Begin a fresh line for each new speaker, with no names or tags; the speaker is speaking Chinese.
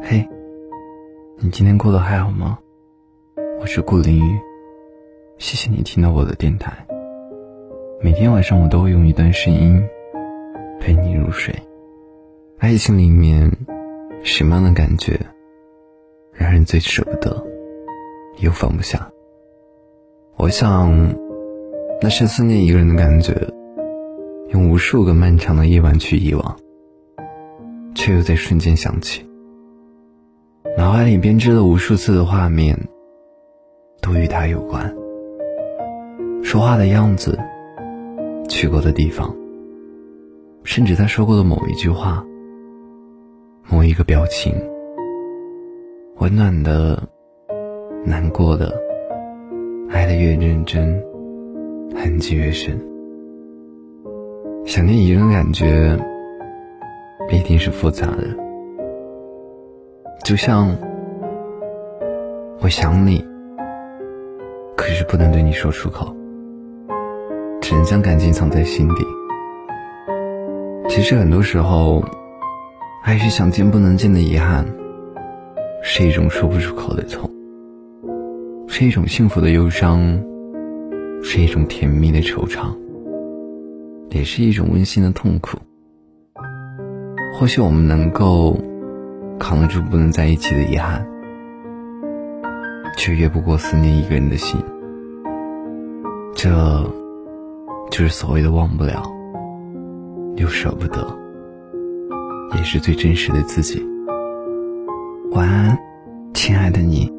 嘿，你今天过得还好吗？我是顾凌雨，谢谢你听到我的电台。每天晚上我都会用一段声音陪你入睡。爱情里面什么样的感觉让人最舍不得又放不下？我想，那是思念一个人的感觉，用无数个漫长的夜晚去遗忘，却又在瞬间想起。脑海里编织了无数次的画面，都与他有关。说话的样子，去过的地方，甚至他说过的某一句话、某一个表情，温暖的、难过的，爱的越认真，痕迹越深。想念一个人感觉，必定是复杂的。就像我想你，可是不能对你说出口，只能将感情藏在心底。其实很多时候，爱是想见不能见的遗憾，是一种说不出口的痛，是一种幸福的忧伤，是一种甜蜜的惆怅，也是一种温馨的痛苦。或许我们能够。扛得住不能在一起的遗憾，却越不过思念一个人的心。这，就是所谓的忘不了，又舍不得，也是最真实的自己。晚安。亲爱的你